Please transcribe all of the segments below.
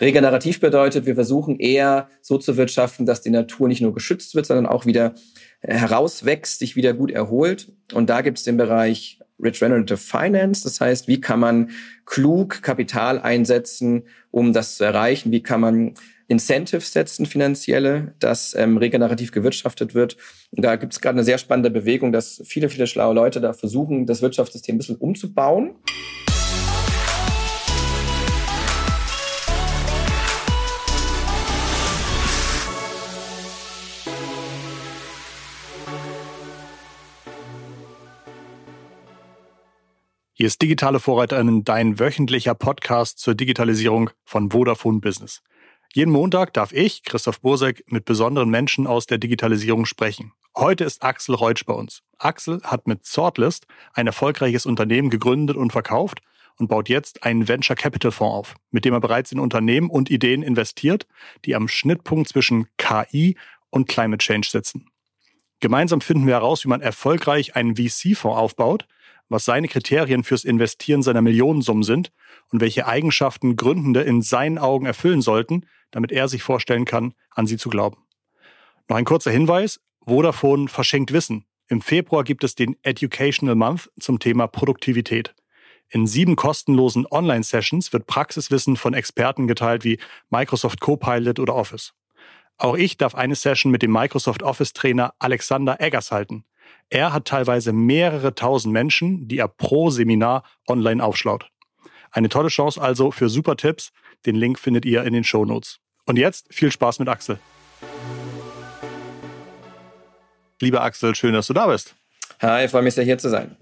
Regenerativ bedeutet, wir versuchen eher so zu wirtschaften, dass die Natur nicht nur geschützt wird, sondern auch wieder herauswächst, sich wieder gut erholt. Und da gibt es den Bereich Regenerative Finance. Das heißt, wie kann man klug Kapital einsetzen, um das zu erreichen? Wie kann man Incentives setzen, finanzielle, dass ähm, regenerativ gewirtschaftet wird. Und da gibt es gerade eine sehr spannende Bewegung, dass viele, viele schlaue Leute da versuchen, das Wirtschaftssystem ein bisschen umzubauen. Hier ist Digitale Vorreiterin, dein wöchentlicher Podcast zur Digitalisierung von Vodafone Business. Jeden Montag darf ich, Christoph Bursek, mit besonderen Menschen aus der Digitalisierung sprechen. Heute ist Axel Reutsch bei uns. Axel hat mit Sortlist ein erfolgreiches Unternehmen gegründet und verkauft und baut jetzt einen Venture Capital Fonds auf, mit dem er bereits in Unternehmen und Ideen investiert, die am Schnittpunkt zwischen KI und Climate Change sitzen. Gemeinsam finden wir heraus, wie man erfolgreich einen VC-Fonds aufbaut – was seine Kriterien fürs Investieren seiner Millionensummen sind und welche Eigenschaften Gründende in seinen Augen erfüllen sollten, damit er sich vorstellen kann, an sie zu glauben. Noch ein kurzer Hinweis. Vodafone verschenkt Wissen. Im Februar gibt es den Educational Month zum Thema Produktivität. In sieben kostenlosen Online-Sessions wird Praxiswissen von Experten geteilt wie Microsoft Copilot oder Office. Auch ich darf eine Session mit dem Microsoft Office Trainer Alexander Eggers halten. Er hat teilweise mehrere tausend Menschen, die er pro Seminar online aufschlaut. Eine tolle Chance also für super Tipps. Den Link findet ihr in den Show Notes. Und jetzt viel Spaß mit Axel. Lieber Axel, schön, dass du da bist. Hi, ich freue mich sehr, hier zu sein.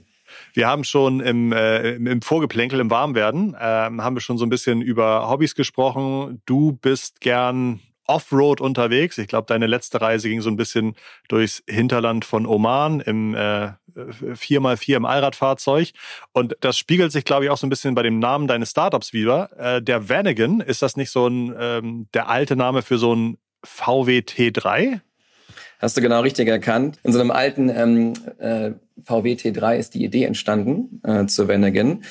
Wir haben schon im, äh, im Vorgeplänkel, im Warmwerden, äh, haben wir schon so ein bisschen über Hobbys gesprochen. Du bist gern Offroad unterwegs. Ich glaube, deine letzte Reise ging so ein bisschen durchs Hinterland von Oman im äh, 4x4 im Allradfahrzeug. Und das spiegelt sich, glaube ich, auch so ein bisschen bei dem Namen deines Startups wieder. Äh, der Vanagon, ist das nicht so ein ähm, der alte Name für so ein VW T3? Hast du genau richtig erkannt. In so einem alten ähm, äh, VW T3 ist die Idee entstanden äh, zu Vanagon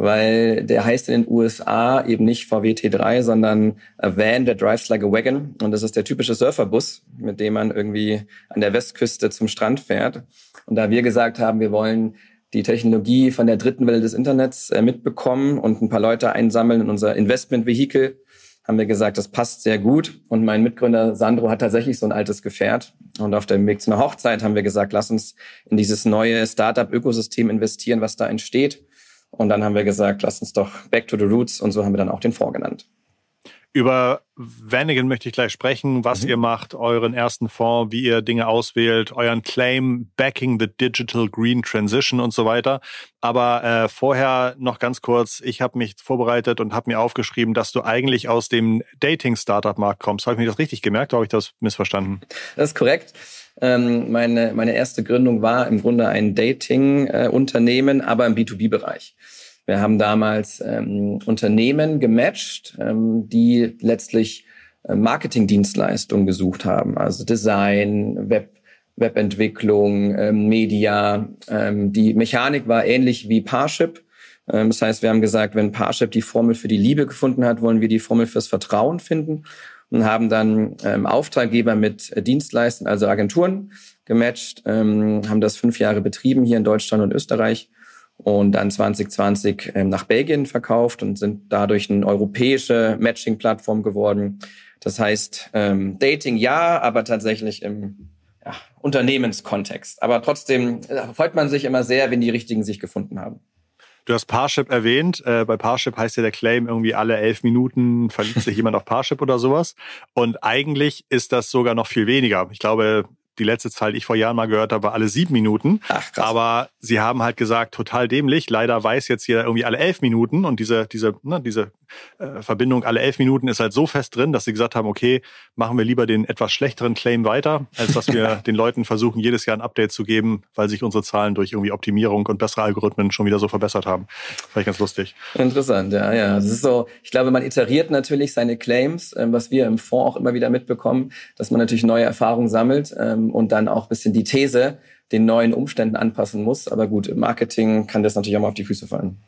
weil der heißt in den USA eben nicht VW T3, sondern a Van that drives like a wagon. Und das ist der typische Surferbus, mit dem man irgendwie an der Westküste zum Strand fährt. Und da wir gesagt haben, wir wollen die Technologie von der dritten Welle des Internets äh, mitbekommen und ein paar Leute einsammeln in unser Investmentvehikel, haben wir gesagt, das passt sehr gut. Und mein Mitgründer Sandro hat tatsächlich so ein altes Gefährt. Und auf dem Weg zu einer Hochzeit haben wir gesagt, lass uns in dieses neue Startup-Ökosystem investieren, was da entsteht. Und dann haben wir gesagt, lass uns doch back to the roots und so haben wir dann auch den Fonds genannt. Über Vanagon möchte ich gleich sprechen, was mhm. ihr macht, euren ersten Fonds, wie ihr Dinge auswählt, euren Claim, Backing the Digital Green Transition und so weiter. Aber äh, vorher noch ganz kurz, ich habe mich vorbereitet und habe mir aufgeschrieben, dass du eigentlich aus dem Dating-Startup-Markt kommst. Habe ich mir das richtig gemerkt oder habe ich das missverstanden? Das ist korrekt. Ähm, meine, meine erste Gründung war im Grunde ein Dating-Unternehmen, aber im B2B-Bereich. Wir haben damals ähm, Unternehmen gematcht, ähm, die letztlich äh, Marketingdienstleistungen gesucht haben, also Design, Web, Webentwicklung, ähm, Media. Ähm, die Mechanik war ähnlich wie Parship. Ähm, das heißt, wir haben gesagt, wenn Parship die Formel für die Liebe gefunden hat, wollen wir die Formel fürs Vertrauen finden und haben dann ähm, Auftraggeber mit äh, Dienstleistern, also Agenturen, gematcht, ähm, haben das fünf Jahre betrieben hier in Deutschland und Österreich und dann 2020 ähm, nach Belgien verkauft und sind dadurch eine europäische Matching-Plattform geworden. Das heißt, ähm, Dating ja, aber tatsächlich im ja, Unternehmenskontext. Aber trotzdem äh, freut man sich immer sehr, wenn die Richtigen sich gefunden haben. Du hast Parship erwähnt. Äh, bei Parship heißt ja der Claim irgendwie alle elf Minuten verliebt sich jemand auf Parship oder sowas. Und eigentlich ist das sogar noch viel weniger. Ich glaube, die letzte Zahl, die ich vor Jahren mal gehört habe, war alle sieben Minuten. Ach, krass. Aber sie haben halt gesagt, total dämlich. Leider weiß jetzt jeder irgendwie alle elf Minuten und diese, diese, ne, diese äh, Verbindung alle elf Minuten ist halt so fest drin, dass sie gesagt haben, okay, machen wir lieber den etwas schlechteren Claim weiter, als dass wir den Leuten versuchen, jedes Jahr ein Update zu geben, weil sich unsere Zahlen durch irgendwie Optimierung und bessere Algorithmen schon wieder so verbessert haben. Fand ich ganz lustig. Interessant, ja, ja. Das ist so, ich glaube, man iteriert natürlich seine Claims, ähm, was wir im Fonds auch immer wieder mitbekommen, dass man natürlich neue Erfahrungen sammelt ähm, und dann auch bisschen die These den neuen Umständen anpassen muss. Aber gut, im Marketing kann das natürlich auch mal auf die Füße fallen.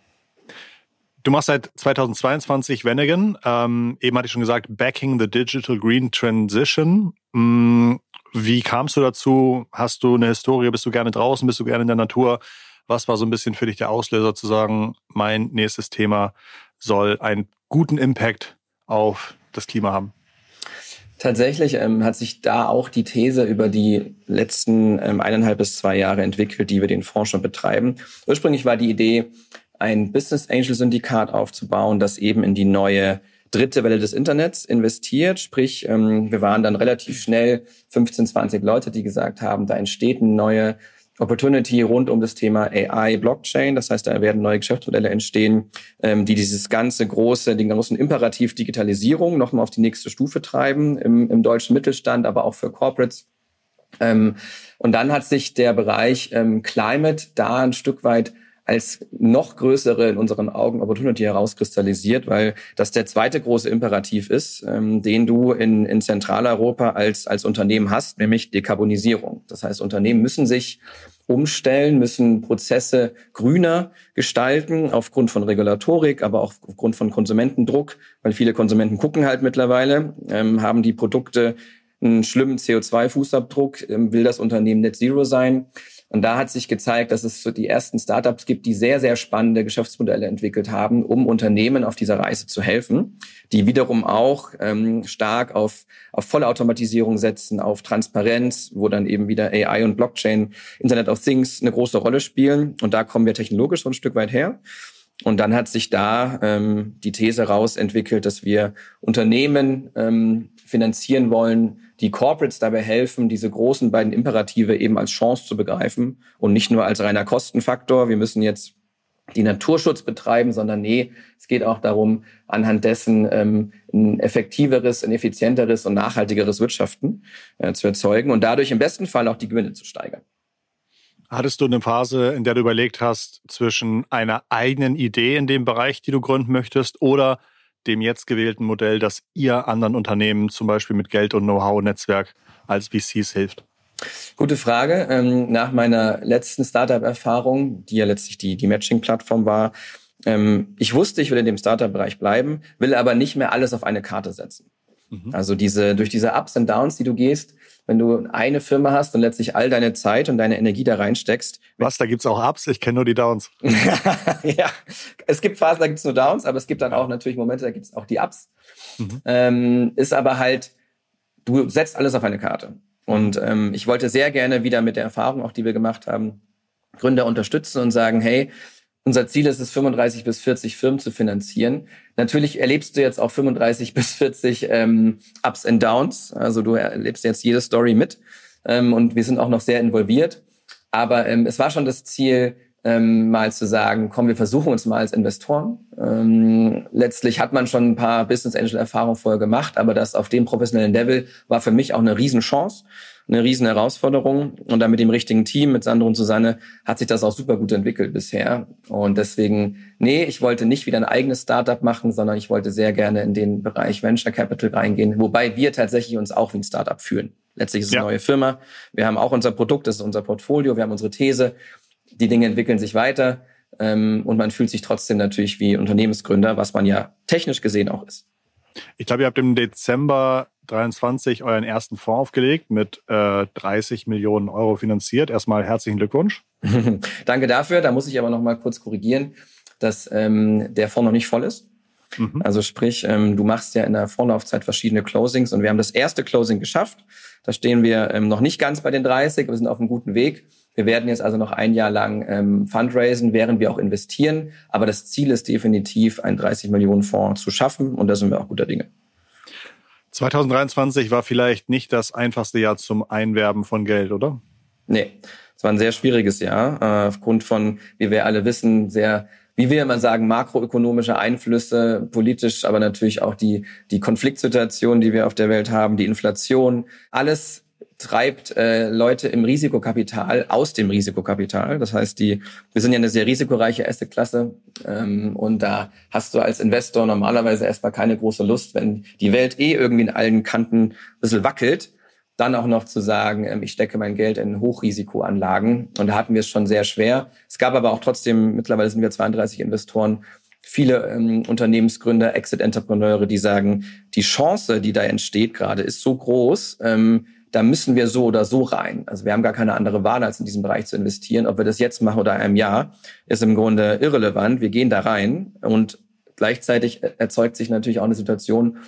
Du machst seit 2022 Venegan. Ähm, eben hatte ich schon gesagt, Backing the Digital Green Transition. Mm, wie kamst du dazu? Hast du eine Historie? Bist du gerne draußen? Bist du gerne in der Natur? Was war so ein bisschen für dich der Auslöser zu sagen, mein nächstes Thema soll einen guten Impact auf das Klima haben? Tatsächlich ähm, hat sich da auch die These über die letzten ähm, eineinhalb bis zwei Jahre entwickelt, die wir den Fonds schon betreiben. Ursprünglich war die Idee, ein Business Angel Syndikat aufzubauen, das eben in die neue dritte Welle des Internets investiert. Sprich, ähm, wir waren dann relativ schnell 15, 20 Leute, die gesagt haben, da entsteht eine neue Opportunity rund um das Thema AI, Blockchain. Das heißt, da werden neue Geschäftsmodelle entstehen, ähm, die dieses ganze große, den großen Imperativ Digitalisierung nochmal auf die nächste Stufe treiben im, im deutschen Mittelstand, aber auch für Corporates. Ähm, und dann hat sich der Bereich Climate da ein Stück weit als noch größere in unseren Augen Opportunity herauskristallisiert, weil das der zweite große Imperativ ist, ähm, den du in, in Zentraleuropa als, als Unternehmen hast, nämlich Dekarbonisierung. Das heißt, Unternehmen müssen sich umstellen, müssen Prozesse grüner gestalten, aufgrund von Regulatorik, aber auch aufgrund von Konsumentendruck, weil viele Konsumenten gucken halt mittlerweile, ähm, haben die Produkte einen schlimmen CO2-Fußabdruck, ähm, will das Unternehmen Net Zero sein. Und da hat sich gezeigt, dass es so die ersten Startups gibt, die sehr, sehr spannende Geschäftsmodelle entwickelt haben, um Unternehmen auf dieser Reise zu helfen, die wiederum auch ähm, stark auf, auf Vollautomatisierung setzen, auf Transparenz, wo dann eben wieder AI und Blockchain, Internet of Things eine große Rolle spielen. Und da kommen wir technologisch so ein Stück weit her. Und dann hat sich da ähm, die These rausentwickelt, dass wir Unternehmen ähm, finanzieren wollen, die Corporates dabei helfen, diese großen beiden Imperative eben als Chance zu begreifen und nicht nur als reiner Kostenfaktor. Wir müssen jetzt die Naturschutz betreiben, sondern nee, es geht auch darum, anhand dessen ähm, ein effektiveres, ein effizienteres und nachhaltigeres Wirtschaften äh, zu erzeugen und dadurch im besten Fall auch die Gewinne zu steigern. Hattest du eine Phase, in der du überlegt hast, zwischen einer eigenen Idee in dem Bereich, die du gründen möchtest, oder dem jetzt gewählten Modell, dass ihr anderen Unternehmen zum Beispiel mit Geld und Know-how-Netzwerk als VCs hilft? Gute Frage. Ähm, nach meiner letzten Startup-Erfahrung, die ja letztlich die, die Matching-Plattform war, ähm, ich wusste, ich will in dem Startup-Bereich bleiben, will aber nicht mehr alles auf eine Karte setzen. Mhm. Also diese, durch diese Ups und Downs, die du gehst, wenn du eine Firma hast und letztlich all deine Zeit und deine Energie da reinsteckst. Was, da gibt's auch Ups? Ich kenne nur die Downs. ja, es gibt Phasen, da gibt's nur Downs, aber es gibt dann auch natürlich Momente, da gibt's auch die Ups. Mhm. Ähm, ist aber halt, du setzt alles auf eine Karte. Und ähm, ich wollte sehr gerne wieder mit der Erfahrung, auch die wir gemacht haben, Gründer unterstützen und sagen, hey, unser Ziel ist es, 35 bis 40 Firmen zu finanzieren. Natürlich erlebst du jetzt auch 35 bis 40 ähm, Ups and Downs. Also du erlebst jetzt jede Story mit. Ähm, und wir sind auch noch sehr involviert. Aber ähm, es war schon das Ziel, ähm, mal zu sagen, komm, wir versuchen uns mal als Investoren. Ähm, letztlich hat man schon ein paar Business Angel Erfahrungen vorher gemacht, aber das auf dem professionellen Level war für mich auch eine Riesenchance eine riesen Herausforderung. Und dann mit dem richtigen Team, mit Sandro und Susanne, hat sich das auch super gut entwickelt bisher. Und deswegen, nee, ich wollte nicht wieder ein eigenes Startup machen, sondern ich wollte sehr gerne in den Bereich Venture Capital reingehen, wobei wir tatsächlich uns auch wie ein Startup fühlen. Letztlich ist es ja. eine neue Firma. Wir haben auch unser Produkt, das ist unser Portfolio, wir haben unsere These. Die Dinge entwickeln sich weiter. Ähm, und man fühlt sich trotzdem natürlich wie Unternehmensgründer, was man ja technisch gesehen auch ist. Ich glaube, ihr habt im Dezember 23 euren ersten Fonds aufgelegt mit äh, 30 Millionen Euro finanziert. Erstmal herzlichen Glückwunsch. Danke dafür. Da muss ich aber noch mal kurz korrigieren, dass ähm, der Fonds noch nicht voll ist. Mhm. Also sprich, ähm, du machst ja in der Vorlaufzeit verschiedene Closings und wir haben das erste Closing geschafft. Da stehen wir ähm, noch nicht ganz bei den 30, wir sind auf einem guten Weg. Wir werden jetzt also noch ein Jahr lang ähm, fundraisen, während wir auch investieren. Aber das Ziel ist definitiv, einen 30 Millionen Fonds zu schaffen und da sind wir auch guter Dinge. 2023 war vielleicht nicht das einfachste Jahr zum Einwerben von Geld, oder? Nee, es war ein sehr schwieriges Jahr, äh, aufgrund von, wie wir alle wissen, sehr wie wir immer sagen, makroökonomische Einflüsse, politisch, aber natürlich auch die, die Konfliktsituation, die wir auf der Welt haben, die Inflation, alles treibt äh, Leute im Risikokapital aus dem Risikokapital. Das heißt, die wir sind ja eine sehr risikoreiche Assetklasse ähm, und da hast du als Investor normalerweise erstmal keine große Lust, wenn die Welt eh irgendwie in allen Kanten ein bisschen wackelt, dann auch noch zu sagen, ähm, ich stecke mein Geld in Hochrisikoanlagen. Und da hatten wir es schon sehr schwer. Es gab aber auch trotzdem, mittlerweile sind wir 32 Investoren, viele ähm, Unternehmensgründer, Exit-Entrepreneure, die sagen, die Chance, die da entsteht gerade, ist so groß, ähm, da müssen wir so oder so rein. Also wir haben gar keine andere Wahl, als in diesen Bereich zu investieren. Ob wir das jetzt machen oder in einem Jahr, ist im Grunde irrelevant. Wir gehen da rein und gleichzeitig erzeugt sich natürlich auch eine Situation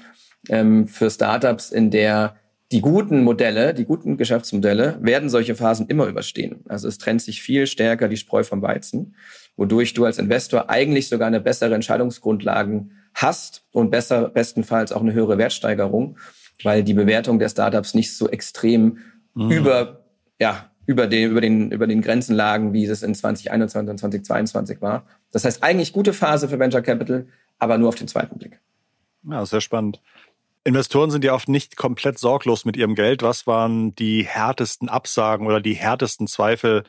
ähm, für Startups, in der die guten Modelle, die guten Geschäftsmodelle werden solche Phasen immer überstehen. Also es trennt sich viel stärker die Spreu vom Weizen, wodurch du als Investor eigentlich sogar eine bessere Entscheidungsgrundlagen hast und besser, bestenfalls auch eine höhere Wertsteigerung weil die Bewertung der Startups nicht so extrem mhm. über, ja, über den, über den, über den Grenzen lagen, wie es in 2021 und 2022 war. Das heißt, eigentlich gute Phase für Venture Capital, aber nur auf den zweiten Blick. Ja, sehr spannend. Investoren sind ja oft nicht komplett sorglos mit ihrem Geld. Was waren die härtesten Absagen oder die härtesten Zweifel,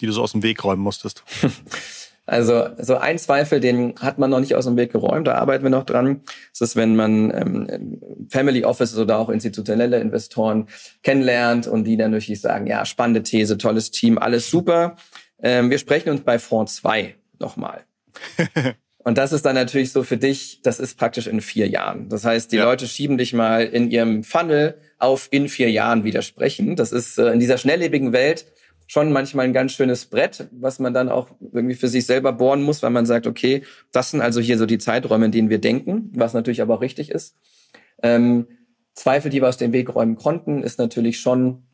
die du so aus dem Weg räumen musstest? Also so ein Zweifel, den hat man noch nicht aus dem Weg geräumt, da arbeiten wir noch dran. Das ist, wenn man ähm, Family Offices oder auch institutionelle Investoren kennenlernt und die dann natürlich sagen, ja, spannende These, tolles Team, alles super. Ähm, wir sprechen uns bei Fonds 2 nochmal. Und das ist dann natürlich so für dich, das ist praktisch in vier Jahren. Das heißt, die ja. Leute schieben dich mal in ihrem Funnel auf in vier Jahren widersprechen. Das ist äh, in dieser schnelllebigen Welt schon manchmal ein ganz schönes Brett, was man dann auch irgendwie für sich selber bohren muss, weil man sagt, okay, das sind also hier so die Zeiträume, in denen wir denken, was natürlich aber auch richtig ist. Ähm, Zweifel, die wir aus dem Weg räumen konnten, ist natürlich schon,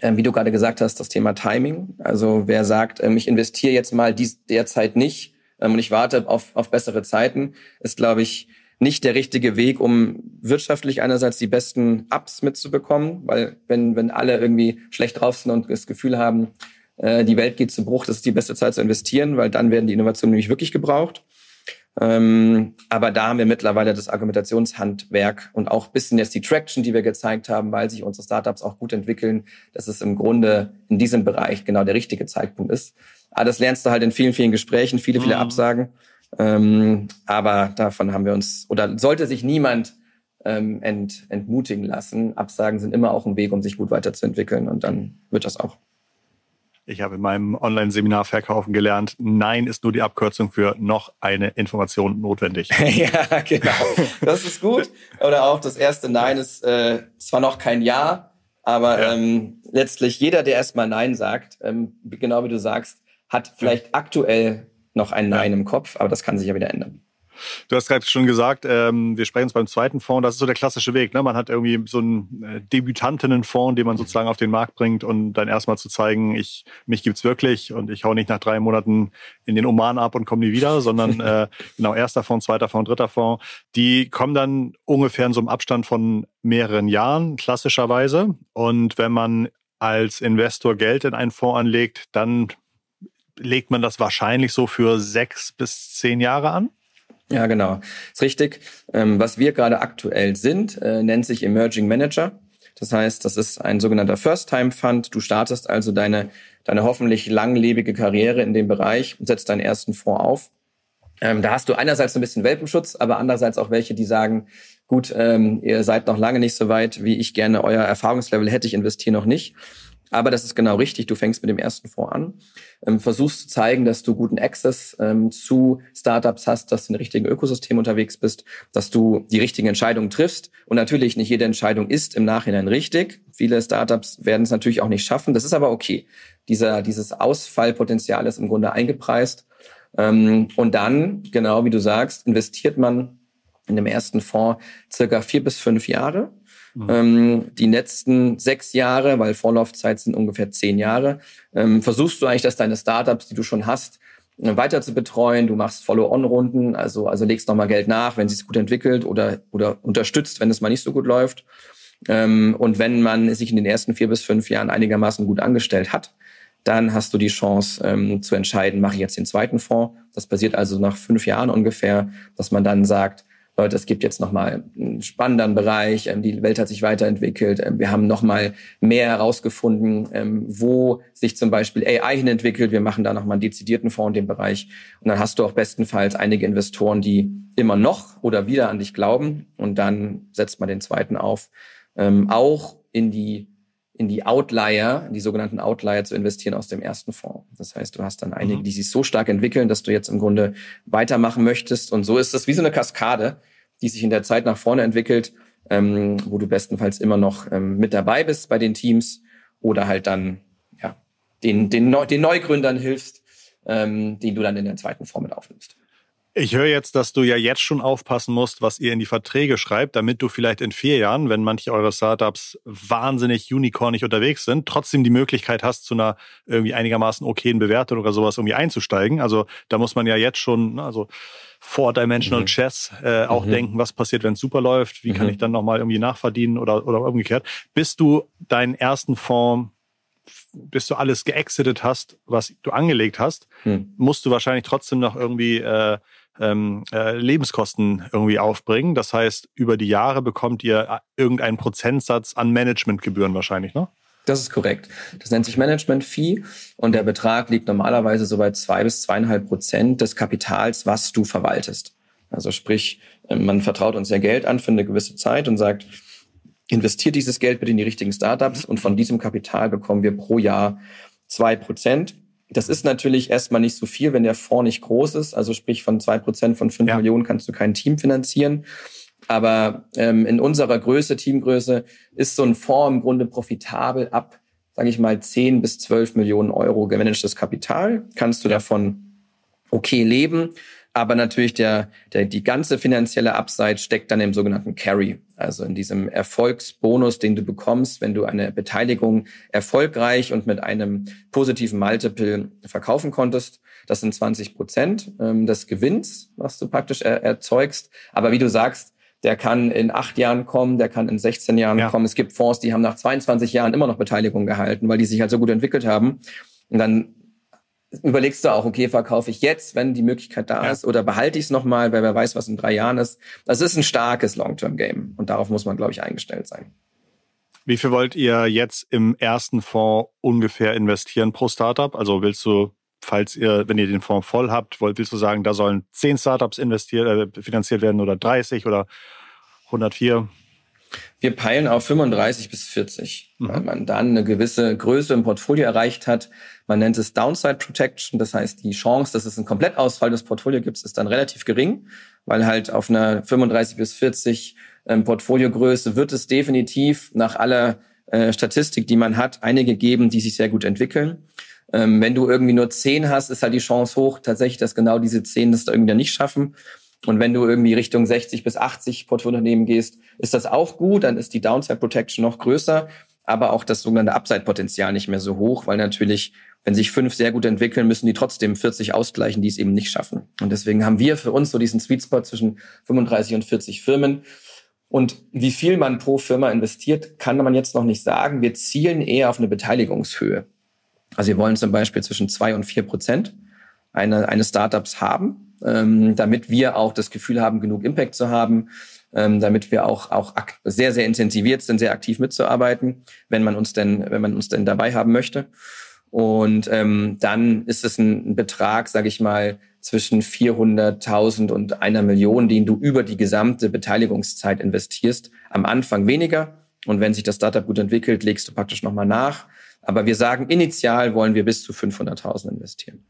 ähm, wie du gerade gesagt hast, das Thema Timing. Also wer sagt, ähm, ich investiere jetzt mal dies derzeit nicht ähm, und ich warte auf, auf bessere Zeiten, ist, glaube ich, nicht der richtige Weg, um wirtschaftlich einerseits die besten Ups mitzubekommen, weil wenn, wenn alle irgendwie schlecht drauf sind und das Gefühl haben, äh, die Welt geht zu Bruch, das ist die beste Zeit zu investieren, weil dann werden die Innovationen nämlich wirklich gebraucht. Ähm, aber da haben wir mittlerweile das Argumentationshandwerk und auch bisschen jetzt die Traction, die wir gezeigt haben, weil sich unsere Startups auch gut entwickeln, dass es im Grunde in diesem Bereich genau der richtige Zeitpunkt ist. Aber das lernst du halt in vielen, vielen Gesprächen, viele, viele mhm. Absagen. Ähm, aber davon haben wir uns, oder sollte sich niemand ähm, ent, entmutigen lassen. Absagen sind immer auch ein Weg, um sich gut weiterzuentwickeln und dann wird das auch. Ich habe in meinem Online-Seminar Verkaufen gelernt, Nein ist nur die Abkürzung für noch eine Information notwendig. ja, genau. Das ist gut. Oder auch das erste Nein ist äh, zwar noch kein Ja, aber ja. ähm, letztlich jeder, der erstmal Nein sagt, ähm, genau wie du sagst, hat vielleicht ja. aktuell noch ein Nein ja. im Kopf, aber das kann sich ja wieder ändern. Du hast gerade schon gesagt, ähm, wir sprechen uns beim zweiten Fonds. Das ist so der klassische Weg. Ne? Man hat irgendwie so einen äh, Debütantinnenfonds, den man sozusagen auf den Markt bringt und dann erstmal zu zeigen, ich mich gibt's wirklich und ich hau nicht nach drei Monaten in den Oman ab und komme nie wieder, sondern äh, genau erster Fonds, zweiter Fonds, dritter Fonds. Die kommen dann ungefähr in so einem Abstand von mehreren Jahren klassischerweise. Und wenn man als Investor Geld in einen Fonds anlegt, dann legt man das wahrscheinlich so für sechs bis zehn Jahre an? Ja, genau. Ist richtig. Ähm, was wir gerade aktuell sind, äh, nennt sich Emerging Manager. Das heißt, das ist ein sogenannter First-Time-Fund. Du startest also deine, deine hoffentlich langlebige Karriere in dem Bereich und setzt deinen ersten Fonds auf. Ähm, da hast du einerseits ein bisschen Welpenschutz, aber andererseits auch welche, die sagen, gut, ähm, ihr seid noch lange nicht so weit, wie ich gerne euer Erfahrungslevel hätte, ich investiere noch nicht. Aber das ist genau richtig. Du fängst mit dem ersten Fonds an, ähm, versuchst zu zeigen, dass du guten Access ähm, zu Startups hast, dass du in im richtigen Ökosystem unterwegs bist, dass du die richtigen Entscheidungen triffst. Und natürlich nicht jede Entscheidung ist im Nachhinein richtig. Viele Startups werden es natürlich auch nicht schaffen. Das ist aber okay. Dieser, dieses Ausfallpotenzial ist im Grunde eingepreist. Ähm, und dann, genau wie du sagst, investiert man in dem ersten Fonds circa vier bis fünf Jahre. Ähm, die letzten sechs Jahre, weil Vorlaufzeit sind ungefähr zehn Jahre, ähm, versuchst du eigentlich, dass deine Startups, die du schon hast, äh, weiter zu betreuen. Du machst Follow-on-Runden, also, also legst nochmal Geld nach, wenn es gut entwickelt oder, oder unterstützt, wenn es mal nicht so gut läuft. Ähm, und wenn man sich in den ersten vier bis fünf Jahren einigermaßen gut angestellt hat, dann hast du die Chance ähm, zu entscheiden, mache ich jetzt den zweiten Fonds. Das passiert also nach fünf Jahren ungefähr, dass man dann sagt, Leute, es gibt jetzt nochmal einen spannenderen Bereich, ähm, die Welt hat sich weiterentwickelt, ähm, wir haben nochmal mehr herausgefunden, ähm, wo sich zum Beispiel AI hin entwickelt, wir machen da nochmal einen dezidierten Fonds in dem Bereich und dann hast du auch bestenfalls einige Investoren, die immer noch oder wieder an dich glauben und dann setzt man den zweiten auf. auch in die in die Outlier, in die sogenannten Outlier zu investieren aus dem ersten Fonds. Das heißt, du hast dann einige, mhm. die sich so stark entwickeln, dass du jetzt im Grunde weitermachen möchtest. Und so ist das wie so eine Kaskade, die sich in der Zeit nach vorne entwickelt, ähm, wo du bestenfalls immer noch ähm, mit dabei bist bei den Teams oder halt dann ja den, den, Neu den Neugründern hilfst, ähm, den du dann in der zweiten Form mit aufnimmst. Ich höre jetzt, dass du ja jetzt schon aufpassen musst, was ihr in die Verträge schreibt, damit du vielleicht in vier Jahren, wenn manche eure Startups wahnsinnig unicornig unterwegs sind, trotzdem die Möglichkeit hast, zu einer irgendwie einigermaßen okayen Bewertung oder sowas irgendwie einzusteigen. Also da muss man ja jetzt schon, ne, also Four-Dimensional mhm. Chess äh, auch mhm. denken, was passiert, wenn es super läuft, wie mhm. kann ich dann nochmal irgendwie nachverdienen oder, oder umgekehrt. Bis du deinen ersten Fonds bis du alles geexitet hast, was du angelegt hast, hm. musst du wahrscheinlich trotzdem noch irgendwie äh, ähm, äh, Lebenskosten irgendwie aufbringen. Das heißt, über die Jahre bekommt ihr äh, irgendeinen Prozentsatz an Managementgebühren wahrscheinlich, ne? Das ist korrekt. Das nennt sich Management Fee und der Betrag liegt normalerweise so bei zwei bis zweieinhalb Prozent des Kapitals, was du verwaltest. Also sprich, äh, man vertraut uns ja Geld an für eine gewisse Zeit und sagt, investiert dieses Geld bitte in die richtigen Startups und von diesem Kapital bekommen wir pro Jahr zwei Prozent. Das ist natürlich erstmal nicht so viel, wenn der Fonds nicht groß ist. Also sprich von zwei Prozent von fünf ja. Millionen kannst du kein Team finanzieren. Aber ähm, in unserer Größe, Teamgröße, ist so ein Fonds im Grunde profitabel ab, sage ich mal, zehn bis zwölf Millionen Euro gemanagtes Kapital. Kannst du davon okay leben. Aber natürlich der, der, die ganze finanzielle Upside steckt dann im sogenannten Carry, also in diesem Erfolgsbonus, den du bekommst, wenn du eine Beteiligung erfolgreich und mit einem positiven Multiple verkaufen konntest. Das sind 20 Prozent ähm, des Gewinns, was du praktisch er, erzeugst. Aber wie du sagst, der kann in acht Jahren kommen, der kann in 16 Jahren ja. kommen. Es gibt Fonds, die haben nach 22 Jahren immer noch Beteiligung gehalten, weil die sich halt so gut entwickelt haben. Und dann überlegst du auch, okay, verkaufe ich jetzt, wenn die Möglichkeit da ja. ist, oder behalte ich es nochmal, weil wer weiß, was in drei Jahren ist. Das ist ein starkes Long-Term-Game und darauf muss man, glaube ich, eingestellt sein. Wie viel wollt ihr jetzt im ersten Fonds ungefähr investieren pro Startup? Also willst du, falls ihr, wenn ihr den Fonds voll habt, wollt, willst du sagen, da sollen zehn Startups investiert, äh, finanziert werden oder 30 oder 104? Wir peilen auf 35 bis 40, mhm. weil man dann eine gewisse Größe im Portfolio erreicht hat. Man nennt es Downside Protection, das heißt, die Chance, dass es einen Komplettausfall des Portfolios gibt, ist dann relativ gering, weil halt auf einer 35 bis 40 ähm, Portfoliogröße wird es definitiv nach aller äh, Statistik, die man hat, einige geben, die sich sehr gut entwickeln. Ähm, wenn du irgendwie nur 10 hast, ist halt die Chance hoch, tatsächlich, dass genau diese 10 das da irgendwie nicht schaffen. Und wenn du irgendwie Richtung 60 bis 80 Portfoliounternehmen gehst, ist das auch gut, dann ist die Downside Protection noch größer, aber auch das sogenannte Upside-Potenzial nicht mehr so hoch, weil natürlich, wenn sich fünf sehr gut entwickeln, müssen die trotzdem 40 ausgleichen, die es eben nicht schaffen. Und deswegen haben wir für uns so diesen Sweet Spot zwischen 35 und 40 Firmen. Und wie viel man pro Firma investiert, kann man jetzt noch nicht sagen. Wir zielen eher auf eine Beteiligungshöhe. Also wir wollen zum Beispiel zwischen zwei und vier Prozent eine, eines Startups haben ähm, damit wir auch das Gefühl haben, genug Impact zu haben, ähm, damit wir auch, auch sehr, sehr intensiviert sind, sehr aktiv mitzuarbeiten, wenn man uns denn, wenn man uns denn dabei haben möchte. Und ähm, dann ist es ein, ein Betrag, sage ich mal, zwischen 400.000 und einer Million, den du über die gesamte Beteiligungszeit investierst. Am Anfang weniger. Und wenn sich das Startup gut entwickelt, legst du praktisch nochmal nach. Aber wir sagen, initial wollen wir bis zu 500.000 investieren.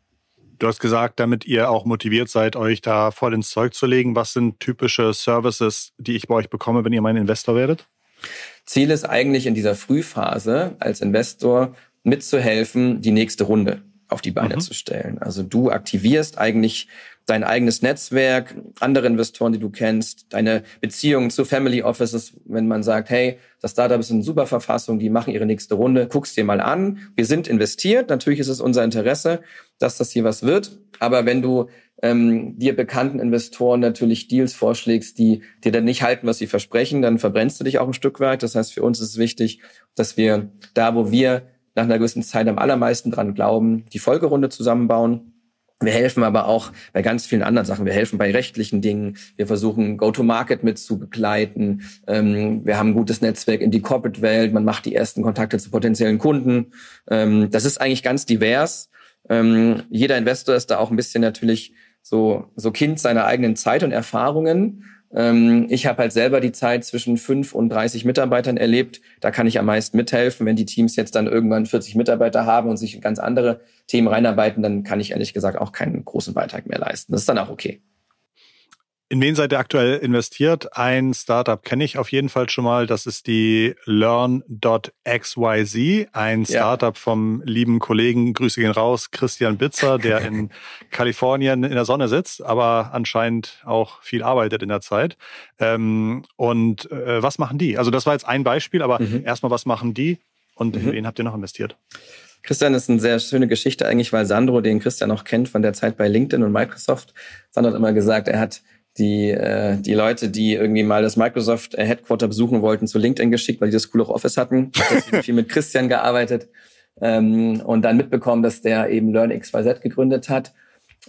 Du hast gesagt, damit ihr auch motiviert seid, euch da voll ins Zeug zu legen. Was sind typische Services, die ich bei euch bekomme, wenn ihr mein Investor werdet? Ziel ist eigentlich in dieser Frühphase als Investor mitzuhelfen, die nächste Runde auf die Beine mhm. zu stellen. Also du aktivierst eigentlich dein eigenes Netzwerk, andere Investoren, die du kennst, deine Beziehungen zu Family Offices, wenn man sagt, hey, das Startup ist in super Verfassung, die machen ihre nächste Runde, guck's dir mal an. Wir sind investiert, natürlich ist es unser Interesse, dass das hier was wird. Aber wenn du ähm, dir bekannten Investoren natürlich Deals vorschlägst, die dir dann nicht halten, was sie versprechen, dann verbrennst du dich auch ein Stück weit. Das heißt, für uns ist es wichtig, dass wir da, wo wir nach einer gewissen Zeit am allermeisten dran glauben, die Folgerunde zusammenbauen. Wir helfen aber auch bei ganz vielen anderen Sachen. Wir helfen bei rechtlichen Dingen. Wir versuchen Go-to-Market mit zu begleiten. Ähm, wir haben ein gutes Netzwerk in die Corporate-Welt. Man macht die ersten Kontakte zu potenziellen Kunden. Ähm, das ist eigentlich ganz divers. Ähm, jeder Investor ist da auch ein bisschen natürlich so, so Kind seiner eigenen Zeit und Erfahrungen. Ähm, ich habe halt selber die Zeit zwischen fünf und 30 Mitarbeitern erlebt. Da kann ich am meisten mithelfen. Wenn die Teams jetzt dann irgendwann 40 Mitarbeiter haben und sich in ganz andere Themen reinarbeiten, dann kann ich ehrlich gesagt auch keinen großen Beitrag mehr leisten. Das ist dann auch okay. In wen seid ihr aktuell investiert? Ein Startup kenne ich auf jeden Fall schon mal. Das ist die Learn.xyz, ein Startup ja. vom lieben Kollegen, Grüße gehen raus, Christian Bitzer, der in Kalifornien in der Sonne sitzt, aber anscheinend auch viel arbeitet in der Zeit. Ähm, und äh, was machen die? Also das war jetzt ein Beispiel, aber mhm. erstmal, was machen die und mhm. in wen habt ihr noch investiert? Christian ist eine sehr schöne Geschichte eigentlich, weil Sandro, den Christian auch kennt von der Zeit bei LinkedIn und Microsoft, Sandro hat immer gesagt, er hat die, äh, die Leute, die irgendwie mal das Microsoft äh, Headquarter besuchen wollten, zu LinkedIn geschickt, weil die das coole Office hatten. Deswegen viel mit Christian gearbeitet ähm, und dann mitbekommen, dass der eben LearnXYZ gegründet hat.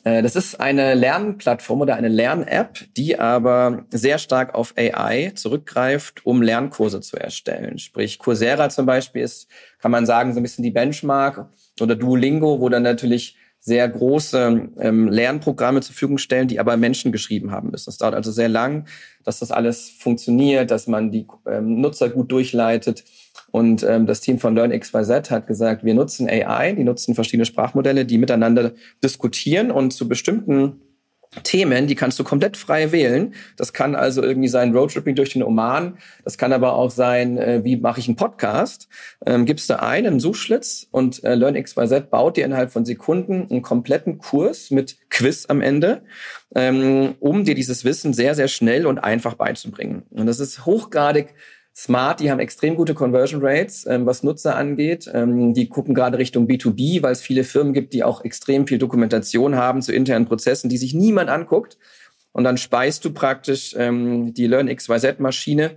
Äh, das ist eine Lernplattform oder eine Lern-App, die aber sehr stark auf AI zurückgreift, um Lernkurse zu erstellen. Sprich, Coursera zum Beispiel ist, kann man sagen, so ein bisschen die Benchmark oder Duolingo, wo dann natürlich sehr große ähm, Lernprogramme zur Verfügung stellen, die aber Menschen geschrieben haben müssen. Es dauert also sehr lang, dass das alles funktioniert, dass man die ähm, Nutzer gut durchleitet. Und ähm, das Team von LearnXYZ hat gesagt, wir nutzen AI, die nutzen verschiedene Sprachmodelle, die miteinander diskutieren und zu bestimmten Themen, die kannst du komplett frei wählen. Das kann also irgendwie sein Roadtripping durch den Oman. Das kann aber auch sein, äh, wie mache ich einen Podcast? Ähm, gibst du einen Suchschlitz und äh, LearnXYZ baut dir innerhalb von Sekunden einen kompletten Kurs mit Quiz am Ende, ähm, um dir dieses Wissen sehr, sehr schnell und einfach beizubringen. Und das ist hochgradig Smart, die haben extrem gute Conversion Rates, ähm, was Nutzer angeht. Ähm, die gucken gerade Richtung B2B, weil es viele Firmen gibt, die auch extrem viel Dokumentation haben zu internen Prozessen, die sich niemand anguckt. Und dann speist du praktisch ähm, die Learn XYZ-Maschine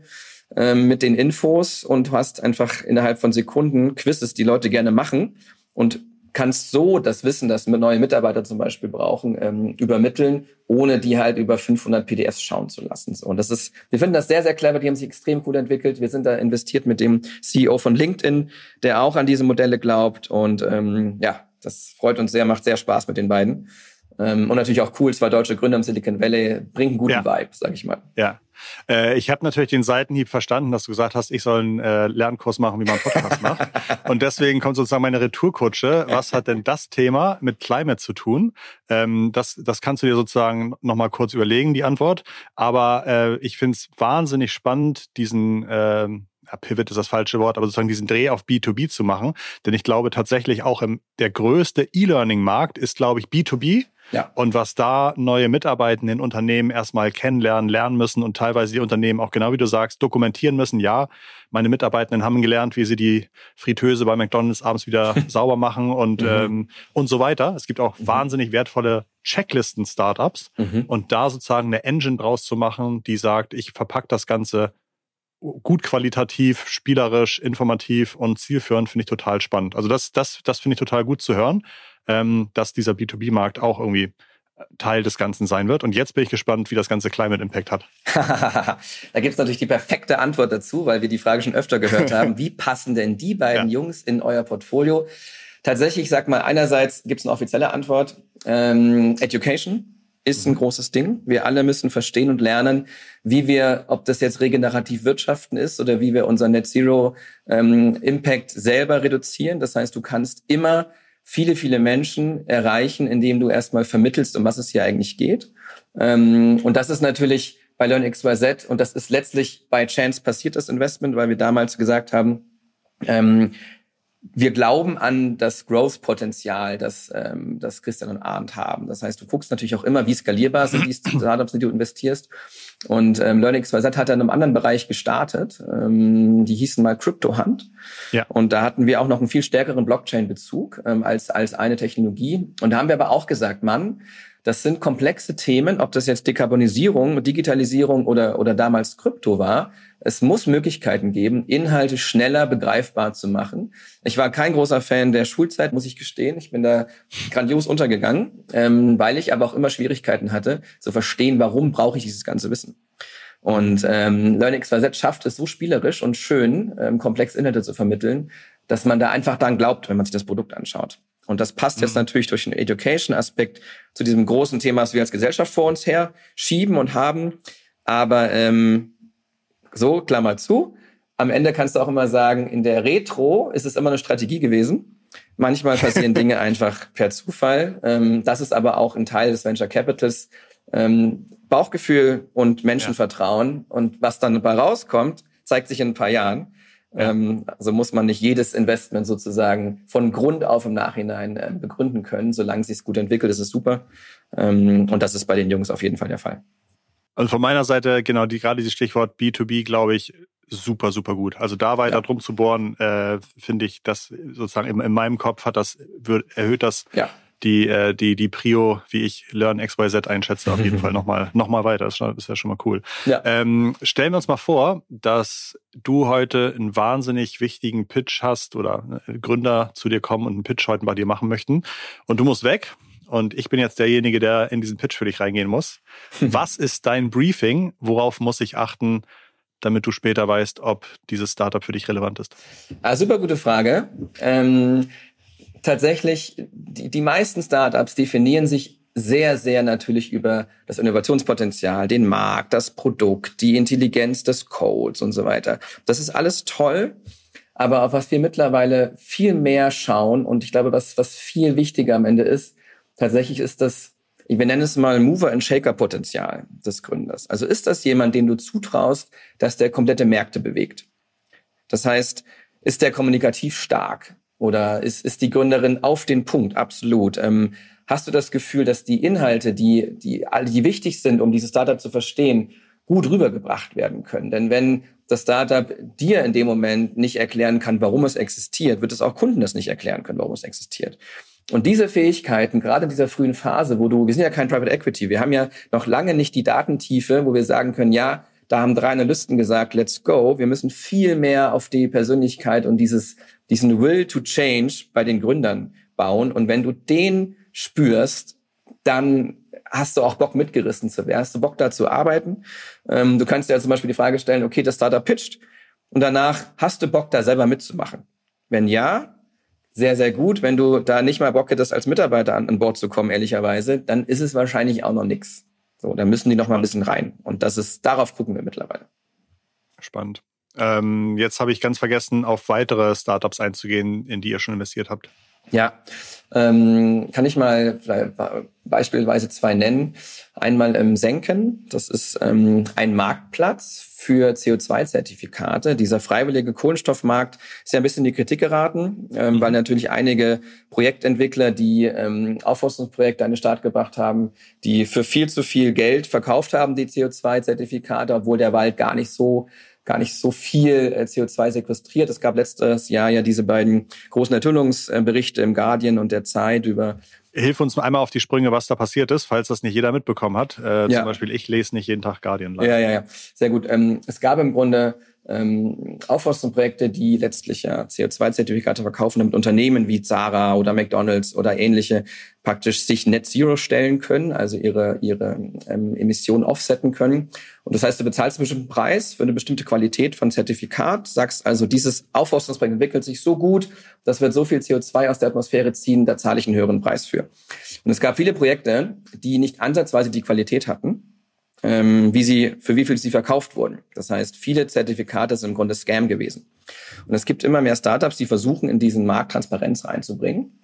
ähm, mit den Infos und hast einfach innerhalb von Sekunden Quizzes, die Leute gerne machen und kannst so das Wissen, das neue Mitarbeiter zum Beispiel brauchen, ähm, übermitteln, ohne die halt über 500 PDFs schauen zu lassen. So, und das ist, wir finden das sehr, sehr clever. Die haben sich extrem gut entwickelt. Wir sind da investiert mit dem CEO von LinkedIn, der auch an diese Modelle glaubt. Und ähm, ja, das freut uns sehr, macht sehr Spaß mit den beiden. Ähm, und natürlich auch cool, zwei deutsche Gründer im Silicon Valley bringen einen guten ja. Vibe, sag ich mal. Ja. Äh, ich habe natürlich den Seitenhieb verstanden, dass du gesagt hast, ich soll einen äh, Lernkurs machen, wie man einen Podcast macht. Und deswegen kommt sozusagen meine Retourkutsche. Was hat denn das Thema mit Climate zu tun? Ähm, das, das kannst du dir sozusagen nochmal kurz überlegen, die Antwort. Aber äh, ich finde es wahnsinnig spannend, diesen äh, ja, Pivot ist das falsche Wort, aber sozusagen diesen Dreh auf B2B zu machen. Denn ich glaube tatsächlich auch im, der größte E-Learning-Markt ist, glaube ich, B2B. Ja. Und was da neue Mitarbeitende in Unternehmen erstmal kennenlernen, lernen müssen und teilweise die Unternehmen auch genau wie du sagst, dokumentieren müssen. Ja, meine Mitarbeitenden haben gelernt, wie sie die Fritteuse bei McDonalds abends wieder sauber machen und, mhm. ähm, und so weiter. Es gibt auch mhm. wahnsinnig wertvolle Checklisten-Startups mhm. und da sozusagen eine Engine draus zu machen, die sagt, ich verpacke das Ganze gut qualitativ, spielerisch, informativ und zielführend, finde ich total spannend. Also das, das, das finde ich total gut zu hören ähm, dass dieser B2B-Markt auch irgendwie äh, Teil des Ganzen sein wird. Und jetzt bin ich gespannt, wie das ganze Climate Impact hat. da gibt es natürlich die perfekte Antwort dazu, weil wir die Frage schon öfter gehört haben. Wie passen denn die beiden ja. Jungs in euer Portfolio? Tatsächlich, ich sag mal, einerseits gibt es eine offizielle Antwort. Ähm, Education ist ein mhm. großes Ding. Wir alle müssen verstehen und lernen, wie wir, ob das jetzt regenerativ wirtschaften ist oder wie wir unser Net Zero ähm, Impact selber reduzieren. Das heißt, du kannst immer viele, viele Menschen erreichen, indem du erstmal vermittelst, um was es hier eigentlich geht. Ähm, und das ist natürlich bei Learn XYZ und das ist letztlich bei Chance passiert, das Investment, weil wir damals gesagt haben, ähm, wir glauben an das Growth-Potenzial, das, ähm, das Christian und Arndt haben. Das heißt, du guckst natürlich auch immer, wie skalierbar sind die Startups, in die du investierst. Und ähm, LearnXYZ hat in einem anderen Bereich gestartet. Ähm, die hießen mal Crypto Hunt. Ja. Und da hatten wir auch noch einen viel stärkeren Blockchain-Bezug ähm, als, als eine Technologie. Und da haben wir aber auch gesagt, Mann, das sind komplexe Themen, ob das jetzt Dekarbonisierung, Digitalisierung oder, oder damals Krypto war. Es muss Möglichkeiten geben, Inhalte schneller begreifbar zu machen. Ich war kein großer Fan der Schulzeit, muss ich gestehen. Ich bin da grandios untergegangen, ähm, weil ich aber auch immer Schwierigkeiten hatte, zu verstehen, warum brauche ich dieses ganze Wissen. Und ähm, LearnXYZ schafft es so spielerisch und schön, ähm, komplexe Inhalte zu vermitteln, dass man da einfach dann glaubt, wenn man sich das Produkt anschaut. Und das passt jetzt mhm. natürlich durch den Education-Aspekt zu diesem großen Thema, was wir als Gesellschaft vor uns her schieben und haben. Aber ähm, so, Klammer zu. Am Ende kannst du auch immer sagen, in der Retro ist es immer eine Strategie gewesen. Manchmal passieren Dinge einfach per Zufall. Ähm, das ist aber auch ein Teil des Venture Capitals. Ähm, Bauchgefühl und Menschenvertrauen. Ja. Und was dann dabei rauskommt, zeigt sich in ein paar Jahren. Ähm, also muss man nicht jedes Investment sozusagen von Grund auf im Nachhinein äh, begründen können. Solange es sich gut entwickelt, ist es super. Ähm, und das ist bei den Jungs auf jeden Fall der Fall. Also von meiner Seite, genau, die, gerade dieses Stichwort B2B, glaube ich, super, super gut. Also da weiter ja. drum zu bohren, äh, finde ich, das sozusagen in, in, meinem Kopf hat das, wird, erhöht das ja. Die, äh, die, die Prio, wie ich Learn XYZ einschätze, auf jeden Fall nochmal noch mal weiter. Das ist ja schon mal cool. Ja. Ähm, stellen wir uns mal vor, dass du heute einen wahnsinnig wichtigen Pitch hast oder äh, Gründer zu dir kommen und einen Pitch heute bei dir machen möchten und du musst weg und ich bin jetzt derjenige, der in diesen Pitch für dich reingehen muss. Was ist dein Briefing? Worauf muss ich achten, damit du später weißt, ob dieses Startup für dich relevant ist? Ah, super gute Frage. Ähm, tatsächlich, die, die meisten Startups definieren sich sehr, sehr natürlich über das Innovationspotenzial, den Markt, das Produkt, die Intelligenz des Codes und so weiter. Das ist alles toll. Aber auf was wir mittlerweile viel mehr schauen und ich glaube, was, was viel wichtiger am Ende ist, tatsächlich ist das, wir nennen es mal Mover and Shaker Potenzial des Gründers. Also ist das jemand, dem du zutraust, dass der komplette Märkte bewegt? Das heißt, ist der kommunikativ stark oder ist, ist die Gründerin auf den Punkt? Absolut. Ähm, hast du das Gefühl, dass die Inhalte, die, die, die wichtig sind, um dieses Startup zu verstehen, gut rübergebracht werden können? Denn wenn das Startup dir in dem Moment nicht erklären kann, warum es existiert, wird es auch Kunden das nicht erklären können, warum es existiert. Und diese Fähigkeiten, gerade in dieser frühen Phase, wo du, wir sind ja kein Private Equity, wir haben ja noch lange nicht die Datentiefe, wo wir sagen können, ja, da haben drei Analysten gesagt, let's go. Wir müssen viel mehr auf die Persönlichkeit und dieses, diesen Will to Change bei den Gründern bauen. Und wenn du den spürst, dann hast du auch Bock mitgerissen zu werden. Hast du Bock da zu arbeiten? Ähm, du kannst dir ja zum Beispiel die Frage stellen, okay, das Startup pitcht und danach hast du Bock da selber mitzumachen? Wenn ja, sehr, sehr gut. Wenn du da nicht mal Bock hättest, als Mitarbeiter an, an Bord zu kommen, ehrlicherweise, dann ist es wahrscheinlich auch noch nix. So, dann müssen die noch mal ein bisschen rein. Und das ist, darauf gucken wir mittlerweile. Spannend. Ähm, jetzt habe ich ganz vergessen, auf weitere Startups einzugehen, in die ihr schon investiert habt. Ja, ähm, kann ich mal beispielsweise zwei nennen. Einmal im Senken, das ist ähm, ein Marktplatz für CO2-Zertifikate. Dieser freiwillige Kohlenstoffmarkt ist ja ein bisschen in die Kritik geraten, ähm, weil natürlich einige Projektentwickler, die ähm, Aufforstungsprojekte an den Start gebracht haben, die für viel zu viel Geld verkauft haben, die CO2-Zertifikate, obwohl der Wald gar nicht so gar nicht so viel äh, CO2 sequestriert. Es gab letztes Jahr ja diese beiden großen Enthüllungsberichte im Guardian und der Zeit über Hilf uns einmal auf die Sprünge, was da passiert ist, falls das nicht jeder mitbekommen hat. Äh, ja. Zum Beispiel, ich lese nicht jeden Tag Guardian. Ja, ja, ja. Sehr gut. Ähm, es gab im Grunde ähm, Aufforstungsprojekte, die letztlich ja CO2-Zertifikate verkaufen, damit Unternehmen wie Zara oder McDonalds oder ähnliche praktisch sich Net Zero stellen können, also ihre, ihre ähm, Emissionen offsetten können. Und das heißt, du bezahlst einen bestimmten Preis für eine bestimmte Qualität von Zertifikat, sagst also, dieses Aufforstungsprojekt entwickelt sich so gut, das wird so viel CO2 aus der Atmosphäre ziehen, da zahle ich einen höheren Preis für. Und es gab viele Projekte, die nicht ansatzweise die Qualität hatten ähm, wie sie, für wie viel sie verkauft wurden. Das heißt, viele Zertifikate sind im Grunde Scam gewesen. Und es gibt immer mehr Startups, die versuchen, in diesen Markt Transparenz reinzubringen.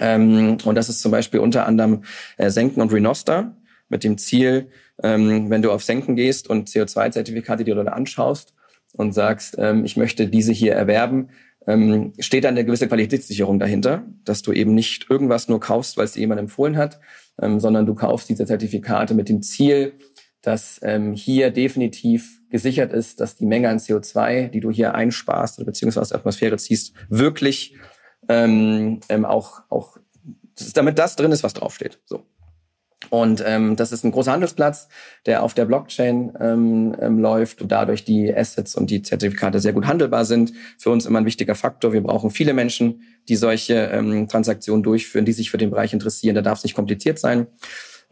Ähm, und das ist zum Beispiel unter anderem äh, Senken und Renoster mit dem Ziel, ähm, wenn du auf Senken gehst und CO2-Zertifikate dir dort anschaust und sagst, ähm, ich möchte diese hier erwerben, ähm, steht dann eine gewisse Qualitätssicherung dahinter, dass du eben nicht irgendwas nur kaufst, weil es dir jemand empfohlen hat, ähm, sondern du kaufst diese Zertifikate mit dem Ziel, dass ähm, hier definitiv gesichert ist, dass die Menge an CO2, die du hier einsparst oder beziehungsweise aus der Atmosphäre ziehst, wirklich ähm, ähm, auch, auch damit das drin ist, was draufsteht. So. Und ähm, das ist ein großer Handelsplatz, der auf der Blockchain ähm, ähm, läuft und dadurch die Assets und die Zertifikate sehr gut handelbar sind. Für uns immer ein wichtiger Faktor. Wir brauchen viele Menschen, die solche ähm, Transaktionen durchführen, die sich für den Bereich interessieren. Da darf es nicht kompliziert sein.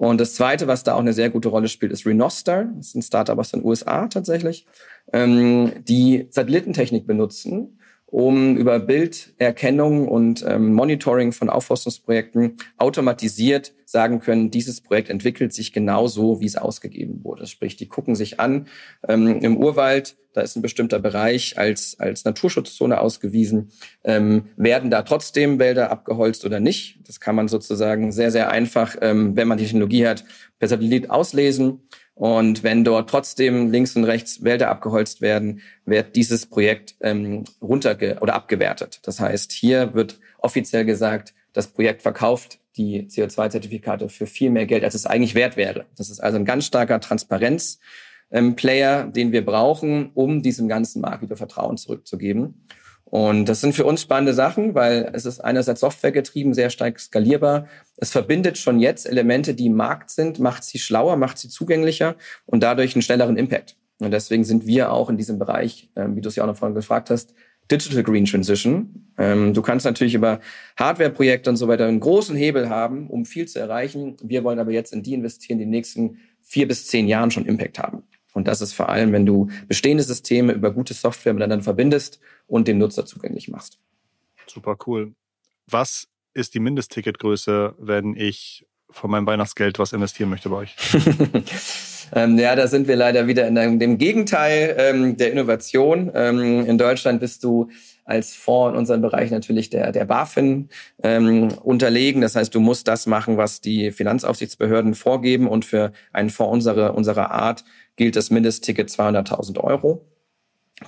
Und das Zweite, was da auch eine sehr gute Rolle spielt, ist Renoster. Das ist ein Startup aus den USA tatsächlich, ähm, die Satellitentechnik benutzen, um über Bilderkennung und ähm, Monitoring von Aufforstungsprojekten automatisiert sagen können, dieses Projekt entwickelt sich genauso, wie es ausgegeben wurde. Sprich, die gucken sich an ähm, im Urwald, da ist ein bestimmter Bereich als, als Naturschutzzone ausgewiesen. Ähm, werden da trotzdem Wälder abgeholzt oder nicht? Das kann man sozusagen sehr, sehr einfach, ähm, wenn man die Technologie hat, per Satellit auslesen. Und wenn dort trotzdem links und rechts Wälder abgeholzt werden, wird dieses Projekt ähm, runterge oder abgewertet. Das heißt, hier wird offiziell gesagt, das Projekt verkauft die CO2-Zertifikate für viel mehr Geld, als es eigentlich wert wäre. Das ist also ein ganz starker Transparenz-Player, ähm, den wir brauchen, um diesem ganzen Markt wieder Vertrauen zurückzugeben. Und das sind für uns spannende Sachen, weil es ist einerseits softwaregetrieben, sehr stark skalierbar. Es verbindet schon jetzt Elemente, die im Markt sind, macht sie schlauer, macht sie zugänglicher und dadurch einen schnelleren Impact. Und deswegen sind wir auch in diesem Bereich, ähm, wie du es ja auch noch vorhin gefragt hast, Digital Green Transition. Ähm, du kannst natürlich über Hardware-Projekte und so weiter einen großen Hebel haben, um viel zu erreichen. Wir wollen aber jetzt in die investieren, die in den nächsten vier bis zehn Jahren schon Impact haben. Und das ist vor allem, wenn du bestehende Systeme über gute Software miteinander verbindest und dem Nutzer zugänglich machst. Super cool. Was ist die Mindestticketgröße, wenn ich von meinem Weihnachtsgeld was investieren möchte bei euch? ähm, ja, da sind wir leider wieder in dem Gegenteil ähm, der Innovation. Ähm, in Deutschland bist du als Fonds in unserem Bereich natürlich der, der BaFin ähm, unterlegen. Das heißt, du musst das machen, was die Finanzaufsichtsbehörden vorgeben. Und für einen Fonds unserer, unserer Art gilt das Mindestticket 200.000 Euro.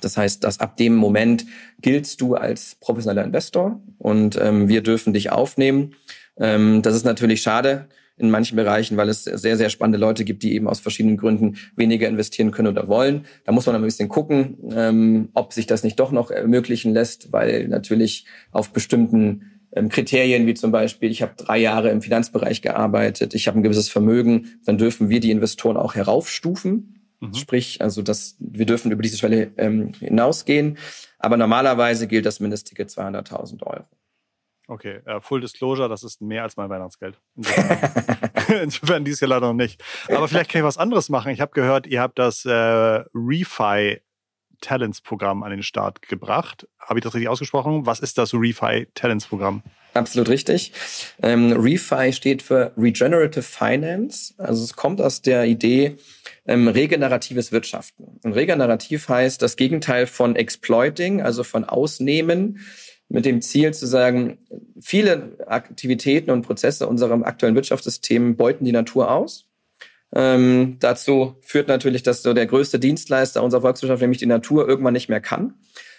Das heißt, dass ab dem Moment giltst du als professioneller Investor und ähm, wir dürfen dich aufnehmen. Ähm, das ist natürlich schade in manchen Bereichen, weil es sehr, sehr spannende Leute gibt, die eben aus verschiedenen Gründen weniger investieren können oder wollen. Da muss man ein bisschen gucken, ähm, ob sich das nicht doch noch ermöglichen lässt, weil natürlich auf bestimmten ähm, Kriterien wie zum Beispiel, ich habe drei Jahre im Finanzbereich gearbeitet, ich habe ein gewisses Vermögen, dann dürfen wir die Investoren auch heraufstufen. Mhm. Sprich, also das, wir dürfen über diese Schwelle ähm, hinausgehen. Aber normalerweise gilt das Mindestticket 200.000 Euro. Okay, uh, Full Disclosure, das ist mehr als mein Weihnachtsgeld. Insofern, Insofern dies Jahr leider noch nicht. Aber vielleicht kann ich was anderes machen. Ich habe gehört, ihr habt das äh, Refi Talents Programm an den Start gebracht. Habe ich das richtig ausgesprochen? Was ist das Refi Talents Programm? Absolut richtig. Ähm, Refi steht für Regenerative Finance. Also es kommt aus der Idee ähm, regeneratives Wirtschaften. Und regenerativ heißt das Gegenteil von Exploiting, also von Ausnehmen, mit dem Ziel zu sagen, viele Aktivitäten und Prozesse unserem aktuellen Wirtschaftssystem beuten die Natur aus. Ähm, dazu führt natürlich, dass so der größte Dienstleister unserer Volkswirtschaft, nämlich die Natur, irgendwann nicht mehr kann.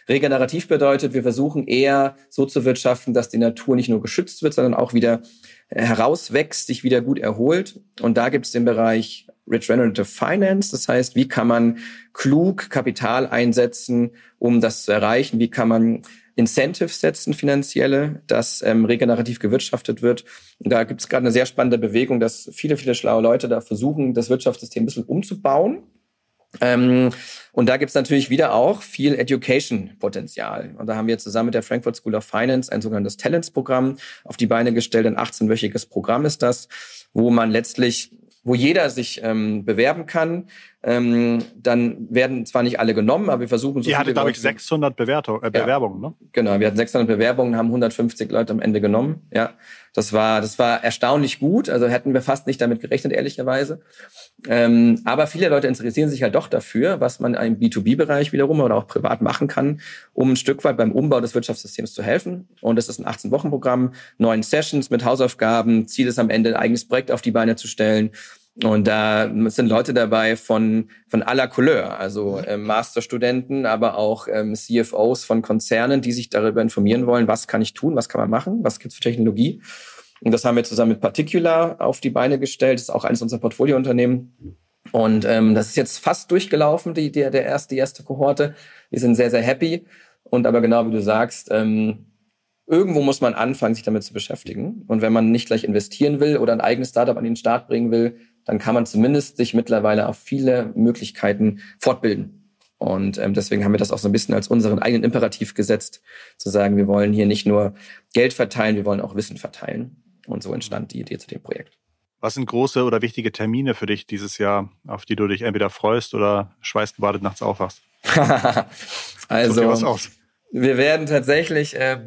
Regenerativ bedeutet, wir versuchen eher so zu wirtschaften, dass die Natur nicht nur geschützt wird, sondern auch wieder herauswächst, sich wieder gut erholt. Und da gibt es den Bereich Regenerative Finance. Das heißt, wie kann man klug Kapital einsetzen, um das zu erreichen? Wie kann man Incentives setzen, finanzielle, dass ähm, regenerativ gewirtschaftet wird. Und da gibt es gerade eine sehr spannende Bewegung, dass viele, viele schlaue Leute da versuchen, das Wirtschaftssystem ein bisschen umzubauen ähm, und da gibt's natürlich wieder auch viel Education-Potenzial. Und da haben wir zusammen mit der Frankfurt School of Finance ein sogenanntes Talents-Programm auf die Beine gestellt. Ein 18-wöchiges Programm ist das, wo man letztlich wo jeder sich ähm, bewerben kann. Ähm, dann werden zwar nicht alle genommen, aber wir versuchen so Ihr hattet, glaube ich, 600 Bewertung, äh, Bewerbungen, ja, ne? Genau, wir hatten 600 Bewerbungen, haben 150 Leute am Ende genommen. Ja, das war, das war erstaunlich gut. Also hätten wir fast nicht damit gerechnet, ehrlicherweise. Ähm, aber viele Leute interessieren sich halt doch dafür, was man im B2B-Bereich wiederum oder auch privat machen kann, um ein Stück weit beim Umbau des Wirtschaftssystems zu helfen. Und das ist ein 18-Wochen-Programm, neun Sessions mit Hausaufgaben. Ziel ist am Ende, ein eigenes Projekt auf die Beine zu stellen und da sind Leute dabei von, von aller Couleur, also äh, Masterstudenten, aber auch ähm, CFOs von Konzernen, die sich darüber informieren wollen, was kann ich tun, was kann man machen, was gibt's für Technologie. Und das haben wir zusammen mit Particular auf die Beine gestellt. Das ist auch eines unserer Portfoliounternehmen. Und ähm, das ist jetzt fast durchgelaufen, die, die, der erste, die erste Kohorte. Wir sind sehr, sehr happy. Und aber genau wie du sagst, ähm, irgendwo muss man anfangen, sich damit zu beschäftigen. Und wenn man nicht gleich investieren will oder ein eigenes Startup an den Start bringen will, dann kann man zumindest sich mittlerweile auf viele Möglichkeiten fortbilden. Und ähm, deswegen haben wir das auch so ein bisschen als unseren eigenen Imperativ gesetzt, zu sagen, wir wollen hier nicht nur Geld verteilen, wir wollen auch Wissen verteilen. Und so entstand die Idee zu dem Projekt. Was sind große oder wichtige Termine für dich dieses Jahr, auf die du dich entweder freust oder schweißgebadet nachts aufwachst? also? Wir werden tatsächlich äh,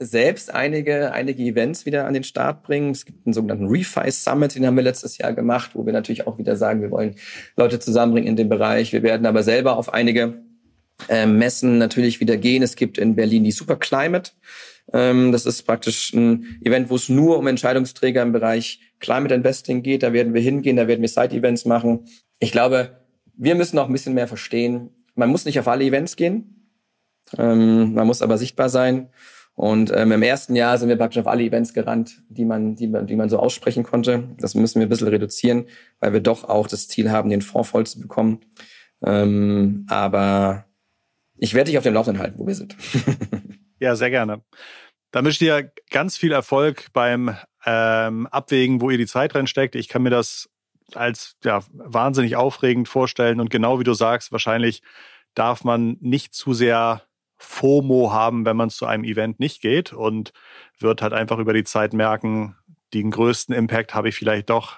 selbst einige, einige Events wieder an den Start bringen. Es gibt einen sogenannten Refi Summit, den haben wir letztes Jahr gemacht, wo wir natürlich auch wieder sagen, wir wollen Leute zusammenbringen in dem Bereich. Wir werden aber selber auf einige äh, Messen natürlich wieder gehen. Es gibt in Berlin die Super Climate. Ähm, das ist praktisch ein Event, wo es nur um Entscheidungsträger im Bereich Climate Investing geht. Da werden wir hingehen, da werden wir Side-Events machen. Ich glaube, wir müssen auch ein bisschen mehr verstehen. Man muss nicht auf alle Events gehen. Ähm, man muss aber sichtbar sein. Und ähm, im ersten Jahr sind wir praktisch auf alle Events gerannt, die man, die die man so aussprechen konnte. Das müssen wir ein bisschen reduzieren, weil wir doch auch das Ziel haben, den Fonds voll zu bekommen. Ähm, aber ich werde dich auf dem Laufenden halten, wo wir sind. ja, sehr gerne. Dann wünsche ich dir ganz viel Erfolg beim ähm, Abwägen, wo ihr die Zeit reinsteckt. Ich kann mir das als ja, wahnsinnig aufregend vorstellen und genau wie du sagst, wahrscheinlich darf man nicht zu sehr FOMO haben, wenn man zu einem Event nicht geht und wird halt einfach über die Zeit merken, den größten Impact habe ich vielleicht doch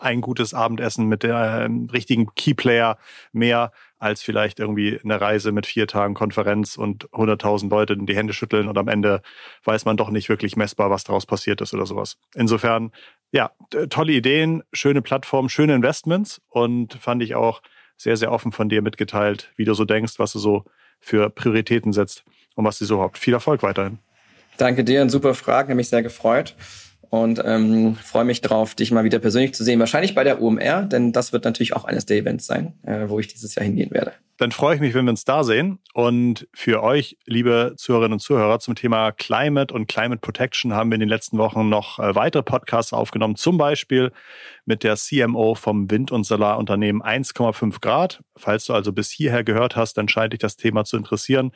ein gutes Abendessen mit dem äh, richtigen Keyplayer mehr als vielleicht irgendwie eine Reise mit vier Tagen Konferenz und 100.000 Leute die Hände schütteln und am Ende weiß man doch nicht wirklich messbar, was daraus passiert ist oder sowas. Insofern, ja, tolle Ideen, schöne Plattform, schöne Investments und fand ich auch sehr, sehr offen von dir mitgeteilt, wie du so denkst, was du so für Prioritäten setzt und was sie so habt. Viel Erfolg weiterhin. Danke dir, eine super Frage, habe mich sehr gefreut und ähm, freue mich drauf, dich mal wieder persönlich zu sehen. Wahrscheinlich bei der UMR, denn das wird natürlich auch eines der Events sein, äh, wo ich dieses Jahr hingehen werde. Dann freue ich mich, wenn wir uns da sehen. Und für euch, liebe Zuhörerinnen und Zuhörer, zum Thema Climate und Climate Protection haben wir in den letzten Wochen noch äh, weitere Podcasts aufgenommen. Zum Beispiel mit der CMO vom Wind- und Solarunternehmen 1,5 Grad. Falls du also bis hierher gehört hast, dann scheint dich das Thema zu interessieren.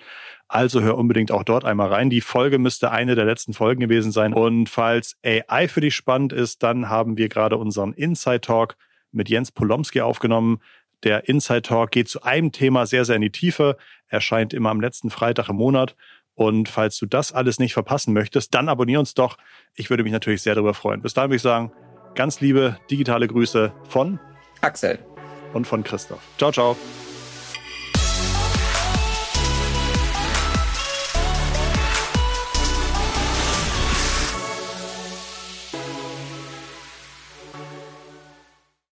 Also hör unbedingt auch dort einmal rein. Die Folge müsste eine der letzten Folgen gewesen sein. Und falls AI für dich spannend ist, dann haben wir gerade unseren Inside Talk mit Jens Polomski aufgenommen. Der Inside Talk geht zu einem Thema sehr, sehr in die Tiefe, erscheint immer am letzten Freitag im Monat. Und falls du das alles nicht verpassen möchtest, dann abonnier uns doch. Ich würde mich natürlich sehr darüber freuen. Bis dahin würde ich sagen, ganz liebe digitale Grüße von Axel und von Christoph. Ciao, ciao.